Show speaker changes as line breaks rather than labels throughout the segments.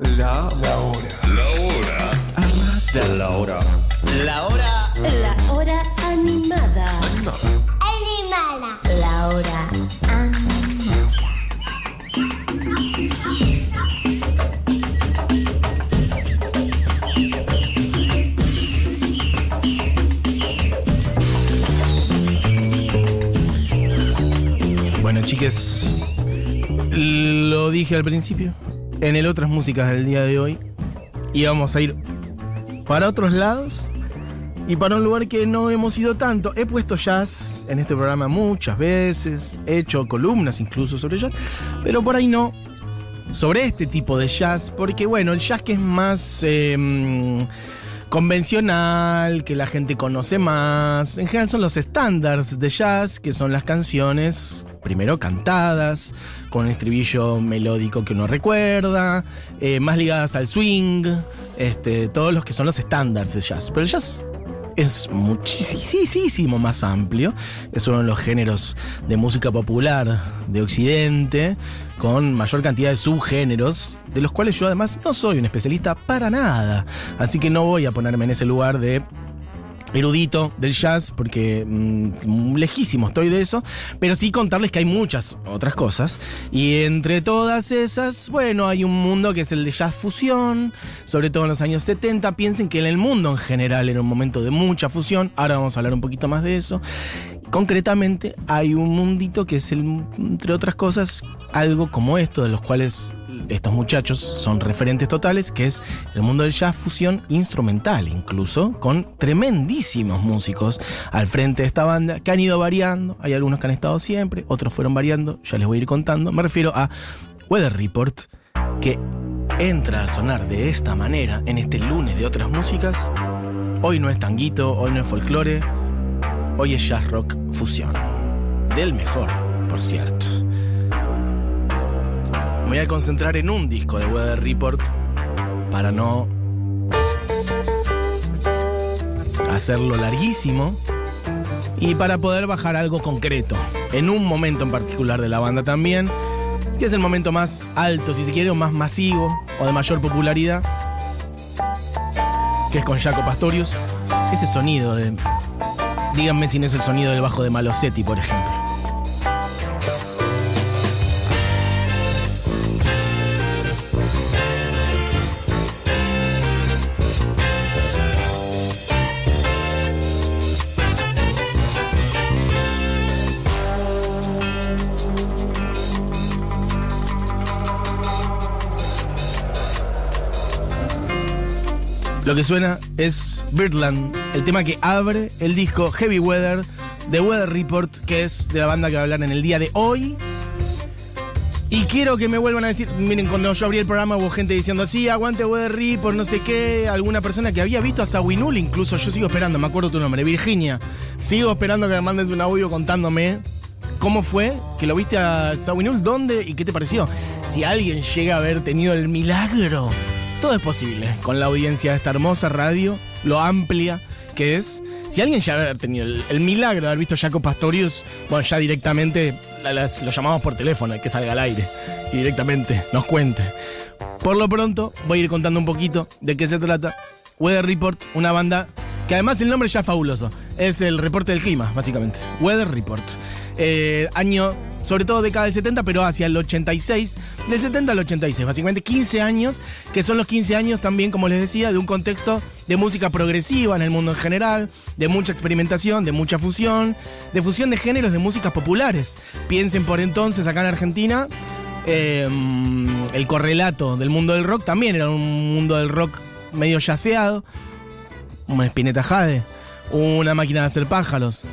La, la hora.
La hora.
La hora.
La hora
La hora animada.
Animada.
La hora animada.
Bueno, chiques, lo dije al principio. En el otras músicas del día de hoy íbamos a ir para otros lados y para un lugar que no hemos ido tanto. He puesto jazz en este programa muchas veces, he hecho columnas incluso sobre jazz, pero por ahí no sobre este tipo de jazz, porque bueno, el jazz que es más eh, convencional, que la gente conoce más, en general son los estándares de jazz, que son las canciones primero cantadas, con un estribillo melódico que uno recuerda, eh, más ligadas al swing, este, todos los que son los estándares de jazz. Pero el jazz es muchísimo más amplio. Es uno de los géneros de música popular de Occidente, con mayor cantidad de subgéneros, de los cuales yo además no soy un especialista para nada. Así que no voy a ponerme en ese lugar de erudito del jazz, porque mm, lejísimo estoy de eso, pero sí contarles que hay muchas otras cosas. Y entre todas esas, bueno, hay un mundo que es el de jazz fusión, sobre todo en los años 70. Piensen que en el mundo en general era un momento de mucha fusión, ahora vamos a hablar un poquito más de eso. Concretamente, hay un mundito que es, el, entre otras cosas, algo como esto, de los cuales estos muchachos son referentes totales, que es el mundo del jazz fusión instrumental, incluso, con tremendísimos músicos al frente de esta banda, que han ido variando, hay algunos que han estado siempre, otros fueron variando, ya les voy a ir contando, me refiero a Weather Report, que entra a sonar de esta manera en este lunes de otras músicas. Hoy no es tanguito, hoy no es folclore, hoy es jazz rock fusión. Del mejor, por cierto. Me voy a concentrar en un disco de Weather Report para no hacerlo larguísimo y para poder bajar algo concreto en un momento en particular de la banda también, que es el momento más alto, si se quiere, o más masivo o de mayor popularidad, que es con Jaco Pastorius. Ese sonido de. Díganme si no es el sonido del bajo de Malosetti, por ejemplo. Lo que suena es Birdland, el tema que abre el disco Heavy Weather de Weather Report, que es de la banda que va a hablar en el día de hoy. Y quiero que me vuelvan a decir, miren, cuando yo abrí el programa hubo gente diciendo, sí, aguante Weather Report, no sé qué, alguna persona que había visto a Sawinul, incluso yo sigo esperando, me acuerdo tu nombre, Virginia. Sigo esperando que me mandes un audio contándome cómo fue que lo viste a Sawinul, dónde y qué te pareció. Si alguien llega a haber tenido el milagro todo es posible con la audiencia de esta hermosa radio, lo amplia que es. Si alguien ya haber tenido el, milagro de haber visto Jaco Pastorius, bueno, ya directamente lo llamamos por teléfono, hay que salga al aire y directamente nos cuente. Por lo pronto, voy a ir contando un poquito de qué se trata. Weather Report, una banda que además el nombre ya es fabuloso. Es el reporte del clima, básicamente. Weather Report. Eh, año, sobre todo década del 70, pero hacia el 86. Del 70 al 86, básicamente 15 años, que son los 15 años también, como les decía, de un contexto de música progresiva en el mundo en general, de mucha experimentación, de mucha fusión, de fusión de géneros de músicas populares. Piensen por entonces acá en Argentina, eh, el correlato del mundo del rock también era un mundo del rock medio yaceado. Una Spinetta Jade, una máquina de hacer pájaros,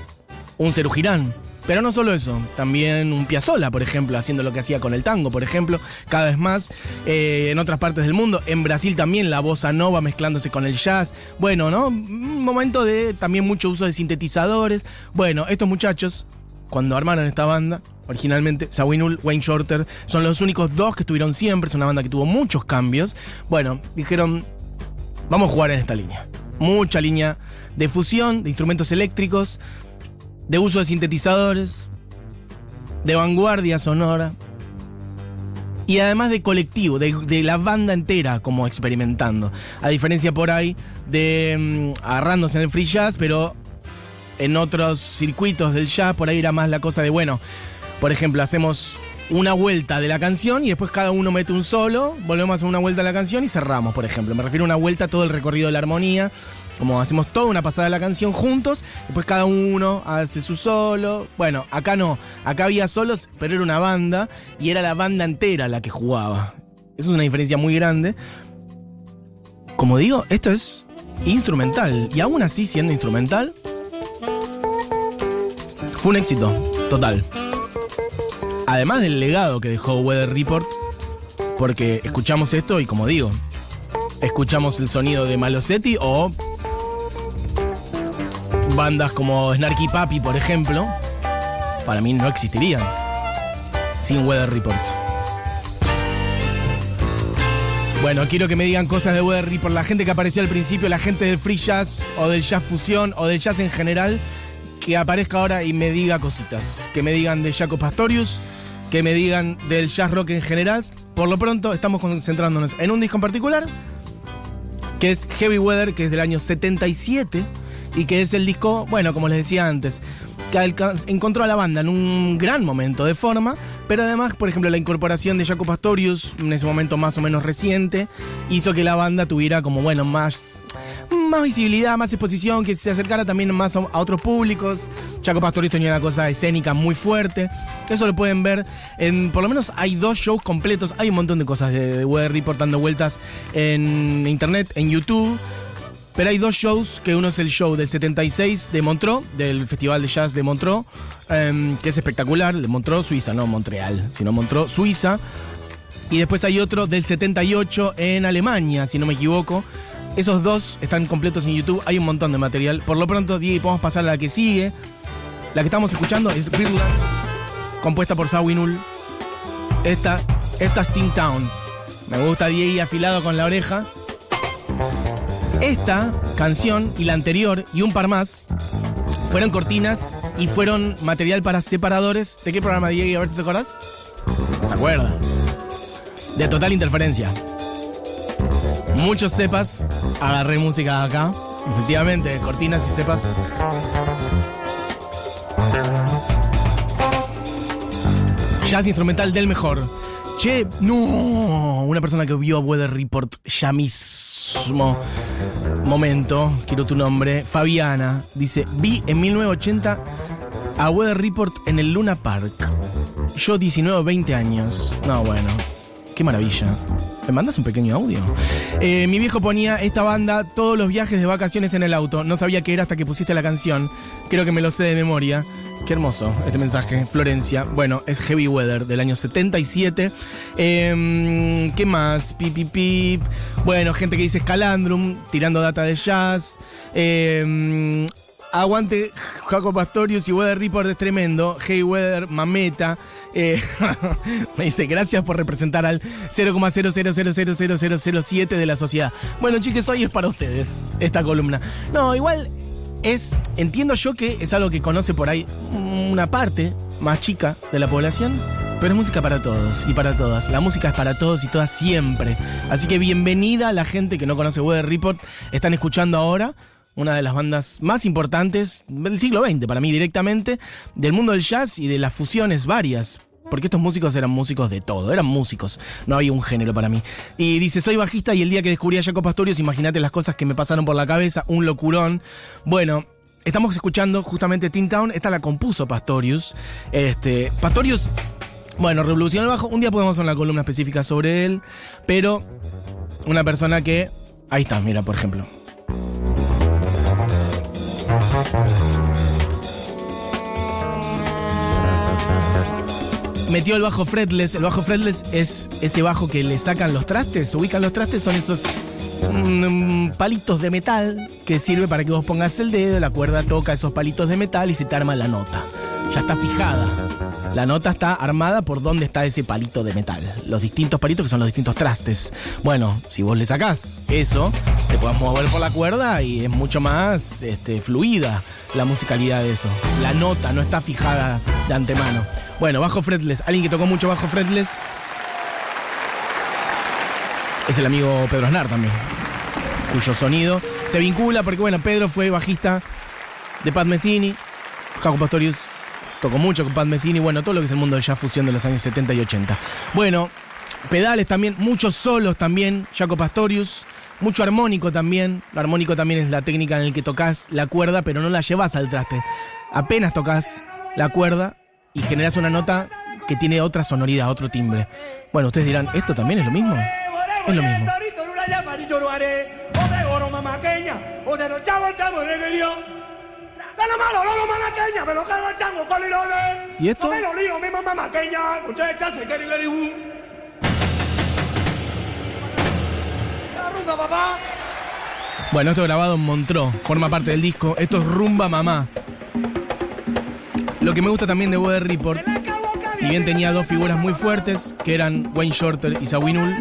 un Ceru Girán. Pero no solo eso, también un Piazzolla, por ejemplo, haciendo lo que hacía con el tango, por ejemplo, cada vez más eh, en otras partes del mundo. En Brasil también la bossa nova mezclándose con el jazz. Bueno, ¿no? Un momento de también mucho uso de sintetizadores. Bueno, estos muchachos, cuando armaron esta banda, originalmente, Sawinul, Wayne Shorter, son los únicos dos que estuvieron siempre, es una banda que tuvo muchos cambios. Bueno, dijeron, vamos a jugar en esta línea. Mucha línea de fusión, de instrumentos eléctricos, de uso de sintetizadores, de vanguardia sonora. y además de colectivo, de, de la banda entera como experimentando. A diferencia por ahí de mm, agarrándose en el free jazz, pero en otros circuitos del jazz por ahí era más la cosa de, bueno, por ejemplo, hacemos una vuelta de la canción y después cada uno mete un solo, volvemos a hacer una vuelta de la canción y cerramos, por ejemplo. Me refiero a una vuelta a todo el recorrido de la armonía, como hacemos toda una pasada de la canción juntos, después cada uno hace su solo. Bueno, acá no, acá había solos, pero era una banda y era la banda entera la que jugaba. Eso es una diferencia muy grande. Como digo, esto es instrumental y aún así siendo instrumental, fue un éxito total. Además del legado que dejó Weather Report, porque escuchamos esto y como digo, escuchamos el sonido de Malosetti o bandas como Snarky Papi, por ejemplo, para mí no existirían sin Weather Report. Bueno, quiero que me digan cosas de Weather Report. La gente que apareció al principio, la gente del free jazz o del jazz fusión o del jazz en general, que aparezca ahora y me diga cositas. Que me digan de Jaco Pastorius, que me digan del jazz rock en general. Por lo pronto, estamos concentrándonos en un disco en particular, que es Heavy Weather, que es del año 77 y que es el disco, bueno, como les decía antes, que encontró a la banda en un gran momento de forma, pero además, por ejemplo, la incorporación de Jaco Pastorius, en ese momento más o menos reciente, hizo que la banda tuviera como, bueno, más, más visibilidad, más exposición, que se acercara también más a, otros públicos. Jaco Pastorius tenía una cosa escénica muy fuerte. Eso lo pueden ver en, por lo menos hay dos shows completos, hay un montón de cosas de, de Report dando vueltas en internet, en YouTube. Pero hay dos shows, que uno es el show del 76 de Montreux, del Festival de Jazz de Montreux, em, que es espectacular, de Montreux, Suiza, no Montreal, sino Montreux, Suiza. Y después hay otro del 78 en Alemania, si no me equivoco. Esos dos están completos en YouTube, hay un montón de material. Por lo pronto, Diego, podemos pasar a la que sigue. La que estamos escuchando es Birdland, compuesta por Sawinul. Esta, esta es Town. Me gusta Diego afilado con la oreja. Esta canción y la anterior y un par más fueron cortinas y fueron material para separadores. ¿De qué programa, Diego? A ver si te. No se acuerda. De total interferencia. Muchos cepas. Agarré música acá. Efectivamente, cortinas y cepas. Jazz instrumental del mejor. Che, no. Una persona que vio a Weather Report ya mismo. Momento, quiero tu nombre. Fabiana dice: Vi en 1980 a Weather Report en el Luna Park. Yo 19 o 20 años. No, bueno. Qué maravilla. ¿Me mandas un pequeño audio? Eh, mi viejo ponía esta banda todos los viajes de vacaciones en el auto. No sabía qué era hasta que pusiste la canción. Creo que me lo sé de memoria. Qué hermoso este mensaje. Florencia. Bueno, es Heavy Weather del año 77. Eh, ¿Qué más? Pip. Bueno, gente que dice Scalandrum, tirando data de jazz. Eh, aguante Jaco Pastorius y Weather Report es tremendo. Hey Weather, mameta. Eh, me dice, gracias por representar al 0,0000007 de la sociedad. Bueno, chicos, hoy es para ustedes esta columna. No, igual es, entiendo yo que es algo que conoce por ahí una parte más chica de la población, pero es música para todos y para todas. La música es para todos y todas siempre. Así que bienvenida a la gente que no conoce Weather Report. Están escuchando ahora una de las bandas más importantes del siglo XX, para mí directamente, del mundo del jazz y de las fusiones varias. Porque estos músicos eran músicos de todo, eran músicos, no había un género para mí. Y dice, soy bajista y el día que descubrí a Jaco Pastorius, imagínate las cosas que me pasaron por la cabeza, un locurón. Bueno, estamos escuchando justamente Teen Town, esta la compuso Pastorius. Este, Pastorius, bueno, revolucionó el bajo, un día podemos hacer una columna específica sobre él, pero una persona que, ahí está, mira, por ejemplo. Metió el bajo fretless. El bajo fretless es ese bajo que le sacan los trastes. Ubican los trastes, son esos palitos de metal que sirve para que vos pongas el dedo, la cuerda toca esos palitos de metal y se te arma la nota. Ya está fijada. La nota está armada por dónde está ese palito de metal. Los distintos palitos que son los distintos trastes. Bueno, si vos le sacás eso, te puedes mover por la cuerda y es mucho más este, fluida la musicalidad de eso. La nota no está fijada de antemano. Bueno, bajo fretless. Alguien que tocó mucho bajo fretless. Es el amigo Pedro Aznar también, cuyo sonido se vincula porque, bueno, Pedro fue bajista de Pat Metheny, Jaco Pastorius tocó mucho con Pat Metheny, bueno, todo lo que es el mundo de jazz fusión de los años 70 y 80. Bueno, pedales también, muchos solos también, Jaco Pastorius, mucho armónico también. Lo armónico también es la técnica en la que tocas la cuerda, pero no la llevas al traste. Apenas tocas la cuerda y generas una nota que tiene otra sonoridad, otro timbre. Bueno, ustedes dirán, ¿esto también es lo mismo? Es lo mismo. ¿Y esto? Bueno, esto grabado en Montreux, forma parte del disco. Esto es Rumba Mamá. Lo que me gusta también de Weather Report, si bien tenía dos figuras muy fuertes, que eran Wayne Shorter y Sawinul,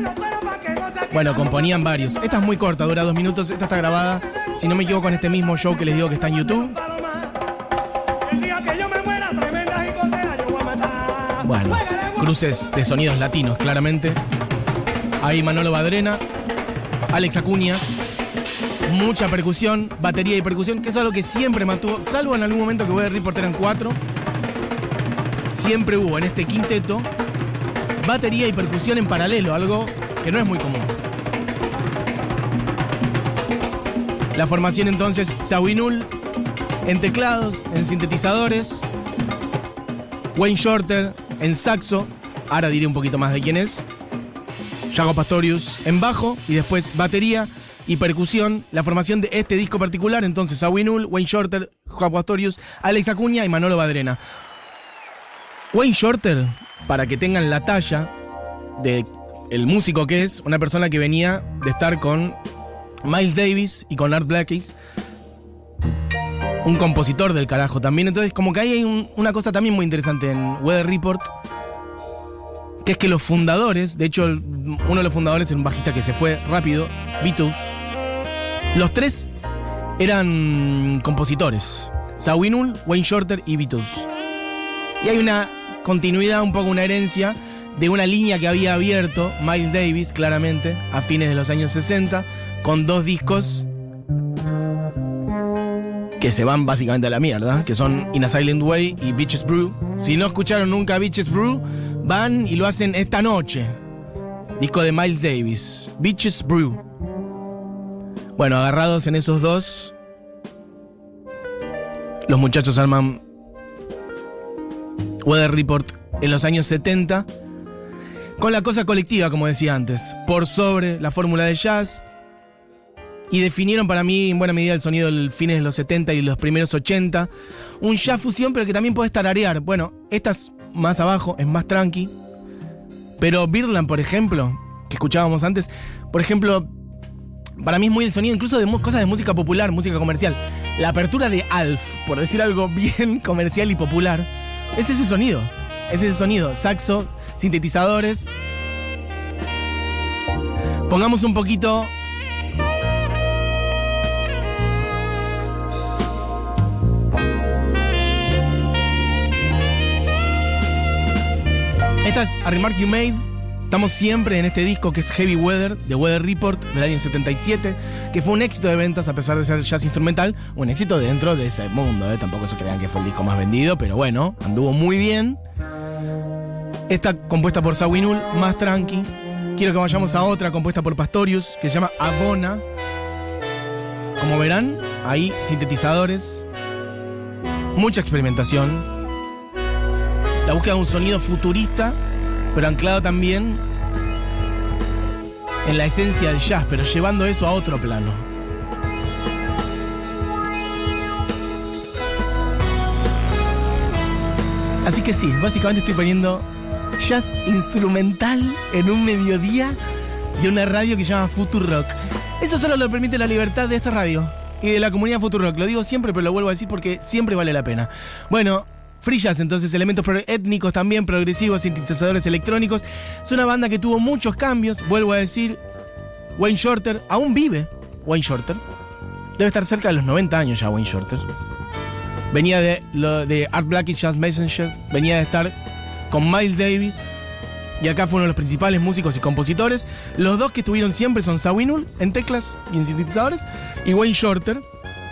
bueno, componían varios. Esta es muy corta, dura dos minutos. Esta está grabada, si no me equivoco, en este mismo show que les digo que está en YouTube. Bueno, cruces de sonidos latinos, claramente. Ahí Manolo Badrena, Alex Acuña, mucha percusión, batería y percusión, que es algo que siempre mantuvo, salvo en algún momento que voy a Report eran cuatro. Siempre hubo en este quinteto batería y percusión en paralelo, algo que no es muy común. La formación entonces, Sawinul en teclados, en sintetizadores, Wayne Shorter en saxo, ahora diré un poquito más de quién es, Jago Pastorius en bajo y después batería y percusión. La formación de este disco particular, entonces Sawinul, Wayne Shorter, Jago Pastorius, Alex Acuña y Manolo Badrena. Wayne Shorter, para que tengan la talla de el músico que es, una persona que venía de estar con Miles Davis y con Art Blakey. Un compositor del carajo también. Entonces, como que ahí hay un- una cosa también muy interesante en Weather Report. Que es que los fundadores, de hecho, uno de los fundadores era un bajista que se fue rápido, Beatles. Los tres eran compositores. Sawinul, Wayne Shorter y Beatles. Y hay una continuidad, un poco una herencia de una línea que había abierto Miles Davis, claramente, a fines de los años 60, con dos discos que se van básicamente a la mierda, que son In a Silent Way y Beaches Brew. Si no escucharon nunca Beaches Brew, van y lo hacen esta noche. Disco de Miles Davis, Beaches Brew. Bueno, agarrados en esos dos, los muchachos arman Weather Report en los años 70, con la cosa colectiva, como decía antes, por sobre la fórmula de jazz, y definieron para mí en buena medida el sonido del fines de los 70 y los primeros 80. Un jazz fusión, pero que también puedes tararear. Bueno, esta es más abajo, es más tranqui. Pero Birdland, por ejemplo, que escuchábamos antes, por ejemplo, para mí es muy el sonido incluso de cosas de música popular, música comercial. La apertura de Alf, por decir algo bien comercial y popular, es ese sonido. Es ese sonido. Saxo, sintetizadores. Pongamos un poquito Esta es A Remark You Made. Estamos siempre en este disco que es Heavy Weather, de Weather Report, del año 77, que fue un éxito de ventas a pesar de ser jazz instrumental, un éxito dentro de ese mundo, ¿eh? tampoco se crean que fue el disco más vendido, pero bueno, anduvo muy bien. Esta compuesta por Sawinul, más tranqui. Quiero que vayamos a otra compuesta por Pastorius, que se llama Abona. Como verán, ahí sintetizadores, mucha experimentación, la búsqueda de un sonido futurista, pero anclado también en la esencia del jazz, pero llevando eso a otro plano. Así que sí, básicamente estoy poniendo jazz instrumental en un mediodía de una radio que se llama Future Rock. Eso solo lo permite la libertad de esta radio y de la comunidad Future Rock. Lo digo siempre, pero lo vuelvo a decir porque siempre vale la pena. Bueno, Jazz, entonces, elementos étnicos también, progresivos, sintetizadores electrónicos. Es una banda que tuvo muchos cambios, vuelvo a decir. Wayne Shorter, aún vive Wayne Shorter. Debe estar cerca de los 90 años ya Wayne Shorter. Venía de, lo, Art Blakey Jazz Messenger, venía de estar con Miles Davis Y acá fue uno de los principales músicos y compositores. Los dos que estuvieron siempre son Sawinul en teclas y en sintetizadores y Wayne Shorter.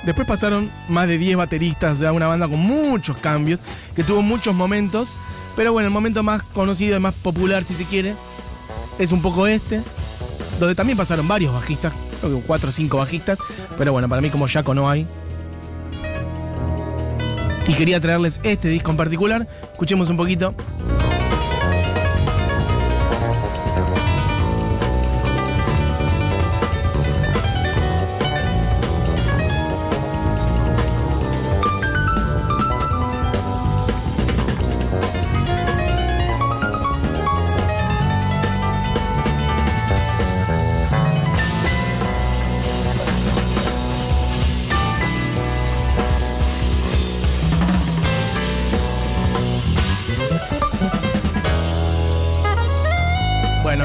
Después pasaron más de 10 bateristas, sea, una banda con muchos cambios, que tuvo muchos momentos. Pero bueno, el momento más conocido y más popular, si se quiere, es un poco este, donde también pasaron varios bajistas, creo que 4 o 5 bajistas. Pero bueno, para mí como Jaco no hay. Y quería traerles este disco en particular. Escuchemos un poquito.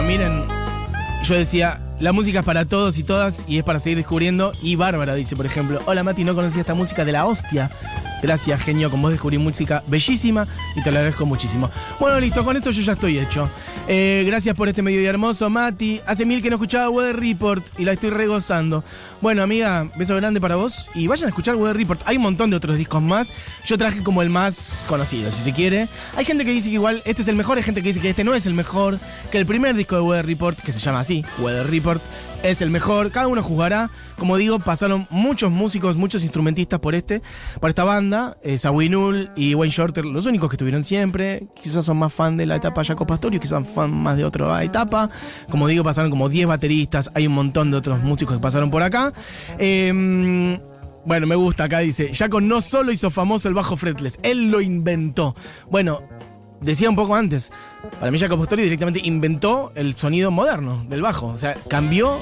Miren, yo decía, la música es para todos y todas y es para seguir descubriendo. Y Bárbara dice, por ejemplo, hola Mati, no conocía esta música de la hostia. Gracias, genio, con vos descubrí música bellísima y te lo agradezco muchísimo. Bueno, listo, con esto yo ya estoy hecho. Eh, gracias por este mediodía hermoso, Mati. Hace mil que no escuchaba Weather Report y la estoy regozando. Bueno, amiga, beso grande para vos y vayan a escuchar Weather Report. Hay un montón de otros discos más. Yo traje como el más conocido, si se quiere. Hay gente que dice que igual este es el mejor, hay gente que dice que este no es el mejor, que el primer disco de Weather Report, que se llama así, Weather Report, es el mejor. Cada uno juzgará. Como digo, pasaron muchos músicos, muchos instrumentistas por este, por esta banda. Eh, Sawinul y Wayne Shorter, los únicos que estuvieron siempre. Quizás son más fan de la etapa Jaco Pastorius, quizás son fan más de otra etapa. Como digo, pasaron como 10 bateristas. Hay un montón de otros músicos que pasaron por acá. Eh, bueno, me gusta, acá dice, Jaco no solo hizo famoso el bajo fretless, él lo inventó. Bueno, decía un poco antes, para mí Jaco Pastorius directamente inventó el sonido moderno del bajo. O sea, cambió,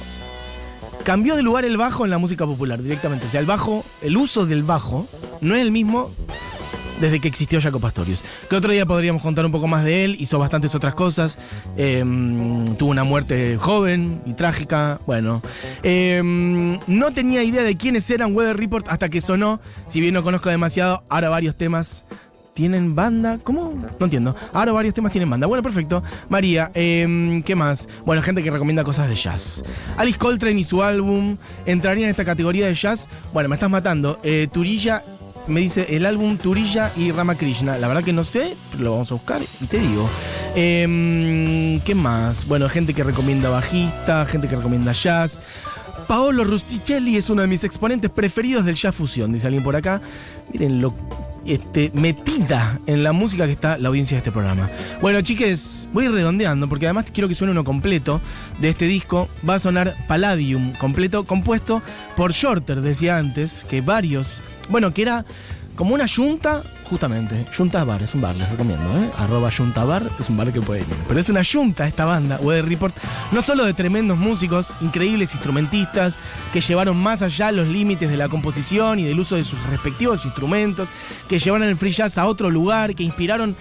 cambió de lugar el bajo en la música popular directamente. O sea, el bajo, el uso del bajo no es el mismo desde que existió Jaco Pastorius. Que otro día podríamos contar un poco más de él, hizo bastantes otras cosas, eh, tuvo una muerte joven y trágica, bueno. Eh, no tenía idea de quiénes eran Weather Report hasta que sonó, si bien no conozco demasiado, ahora varios temas tienen banda. ¿Cómo? No entiendo. Ahora varios temas tienen banda. Bueno, perfecto. María, eh, ¿qué más? Bueno, gente que recomienda cosas de jazz. Alice Coltrane y su álbum entrarían en esta categoría de jazz. Bueno, me estás matando. Eh, Turilla me dice el álbum Turilla y Ramakrishna. La verdad que no sé, pero lo vamos a buscar y te digo. Eh, ¿Qué más? Bueno, gente que recomienda bajista, gente que recomienda jazz. Paolo Rusticelli es uno de mis exponentes preferidos del jazz fusión, dice alguien por acá. Miren lo este, metida en la música que está la audiencia de este programa. Bueno, chiques, voy redondeando porque además quiero que suene uno completo de este disco. Va a sonar Palladium, completo, compuesto por Shorter, decía antes, que varios, bueno, que era como una yunta, justamente, Junta Bar, es un bar, les recomiendo, ¿eh? Arroba Junta Bar, es un bar que puede ir. Pero es una yunta esta banda, Weather Report, no solo de tremendos músicos, increíbles instrumentistas, que llevaron más allá los límites de la composición y del uso de sus respectivos instrumentos, que llevaron el free jazz a otro lugar, que inspiraron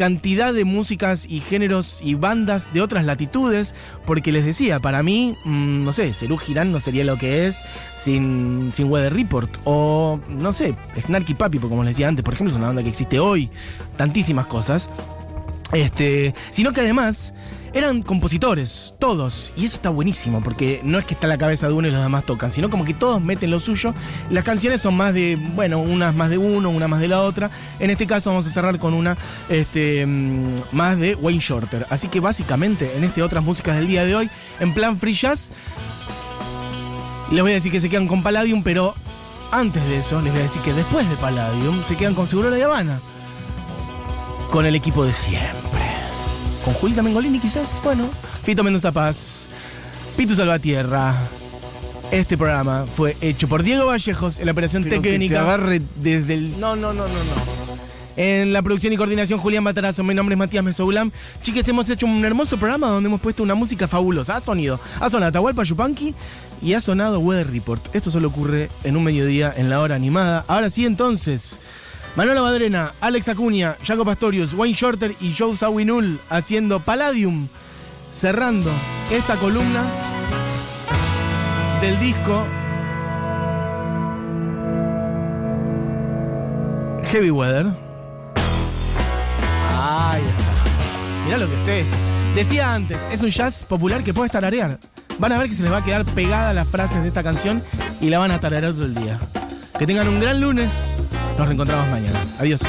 cantidad de músicas y géneros y bandas de otras latitudes, porque les decía, para mí, mmm, no sé, Cerú Girán no sería lo que es sin, sin Weather Report, o no sé, Snarky Papi, como les decía antes, por ejemplo, es una banda que existe hoy, tantísimas cosas, este, sino que además eran compositores, todos, y eso está buenísimo, porque no es que está la cabeza de uno y los demás tocan, sino como que todos meten lo suyo. Las canciones son más de, bueno, unas más de uno, una más de la otra. En este caso vamos a cerrar con una este, más de Wayne Shorter. Así que básicamente en este otras músicas del día de hoy, en plan free jazz, les voy a decir que se quedan con Palladium, pero antes de eso les voy a decir que después de Palladium se quedan con Seguro de Habana. Con el equipo de siempre con Julita Mengolini quizás, bueno, Fito Mendoza Paz, Pitu Salvatierra. Este programa fue hecho por Diego Vallejos en la operación
Pero
técnica.
que te agarre desde el.
No, no, no, no, no. En la producción y coordinación, Julián Batarazo. Mi nombre es Matías Mesoulam. Chiques, hemos hecho un hermoso programa donde hemos puesto una música fabulosa. Ha sonido. Ha sonado Atahualpa Yupanqui y ha sonado Weather Report. Esto solo ocurre en un mediodía en la hora animada. Ahora sí, entonces. Manolo Badrena, Alex Acuña, Jaco Pastorius, Wayne Shorter y Joe Sawinul haciendo Palladium, cerrando esta columna del disco Heavy Weather. Ay, mira lo que sé. Decía antes, es un jazz popular que puede tararear. Van a ver que se les va a quedar pegada las frases de esta canción y la van a tararear todo el día. Que tengan un gran lunes. Nos reencontramos mañana. Adiós.